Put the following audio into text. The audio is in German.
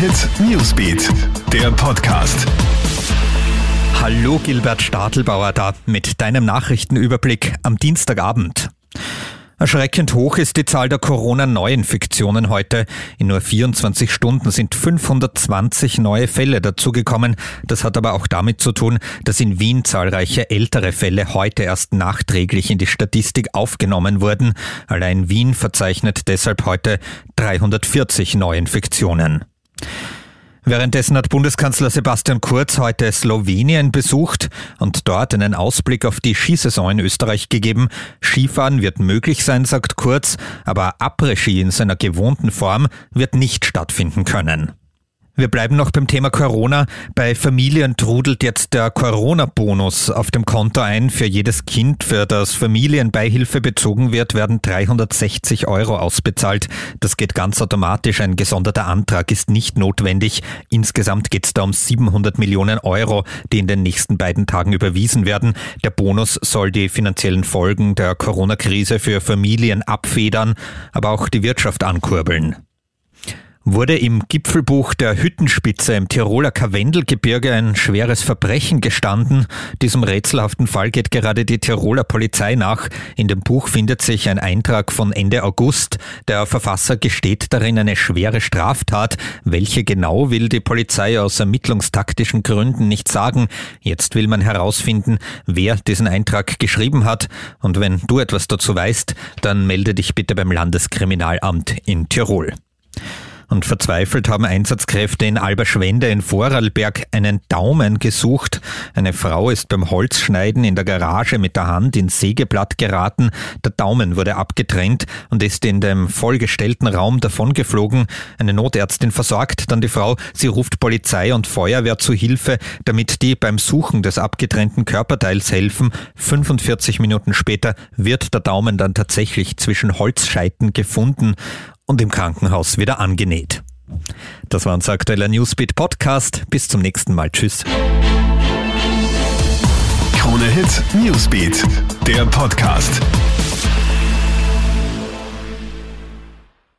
Hit Newsbeat, der Podcast. Hallo Gilbert Stadelbauer da mit deinem Nachrichtenüberblick am Dienstagabend. Erschreckend hoch ist die Zahl der Corona-Neuinfektionen heute. In nur 24 Stunden sind 520 neue Fälle dazugekommen. Das hat aber auch damit zu tun, dass in Wien zahlreiche ältere Fälle heute erst nachträglich in die Statistik aufgenommen wurden. Allein Wien verzeichnet deshalb heute 340 Neuinfektionen. Währenddessen hat Bundeskanzler Sebastian Kurz heute Slowenien besucht und dort einen Ausblick auf die Skisaison in Österreich gegeben. Skifahren wird möglich sein, sagt Kurz, aber Après-Ski in seiner gewohnten Form wird nicht stattfinden können. Wir bleiben noch beim Thema Corona. Bei Familien trudelt jetzt der Corona-Bonus auf dem Konto ein. Für jedes Kind, für das Familienbeihilfe bezogen wird, werden 360 Euro ausbezahlt. Das geht ganz automatisch. Ein gesonderter Antrag ist nicht notwendig. Insgesamt geht es da um 700 Millionen Euro, die in den nächsten beiden Tagen überwiesen werden. Der Bonus soll die finanziellen Folgen der Corona-Krise für Familien abfedern, aber auch die Wirtschaft ankurbeln wurde im Gipfelbuch der Hüttenspitze im Tiroler Karwendelgebirge ein schweres Verbrechen gestanden. Diesem rätselhaften Fall geht gerade die Tiroler Polizei nach. In dem Buch findet sich ein Eintrag von Ende August. Der Verfasser gesteht darin eine schwere Straftat. Welche genau will die Polizei aus ermittlungstaktischen Gründen nicht sagen. Jetzt will man herausfinden, wer diesen Eintrag geschrieben hat. Und wenn du etwas dazu weißt, dann melde dich bitte beim Landeskriminalamt in Tirol und verzweifelt haben Einsatzkräfte in Alberschwende in Vorarlberg einen Daumen gesucht. Eine Frau ist beim Holzschneiden in der Garage mit der Hand ins Sägeblatt geraten. Der Daumen wurde abgetrennt und ist in dem vollgestellten Raum davongeflogen. Eine Notärztin versorgt dann die Frau. Sie ruft Polizei und Feuerwehr zu Hilfe, damit die beim Suchen des abgetrennten Körperteils helfen. 45 Minuten später wird der Daumen dann tatsächlich zwischen Holzscheiten gefunden und im Krankenhaus wieder angenäht. Das war unser aktueller Newsbeat Podcast. Bis zum nächsten Mal. Tschüss. Krone Hit Newsbeat, der Podcast.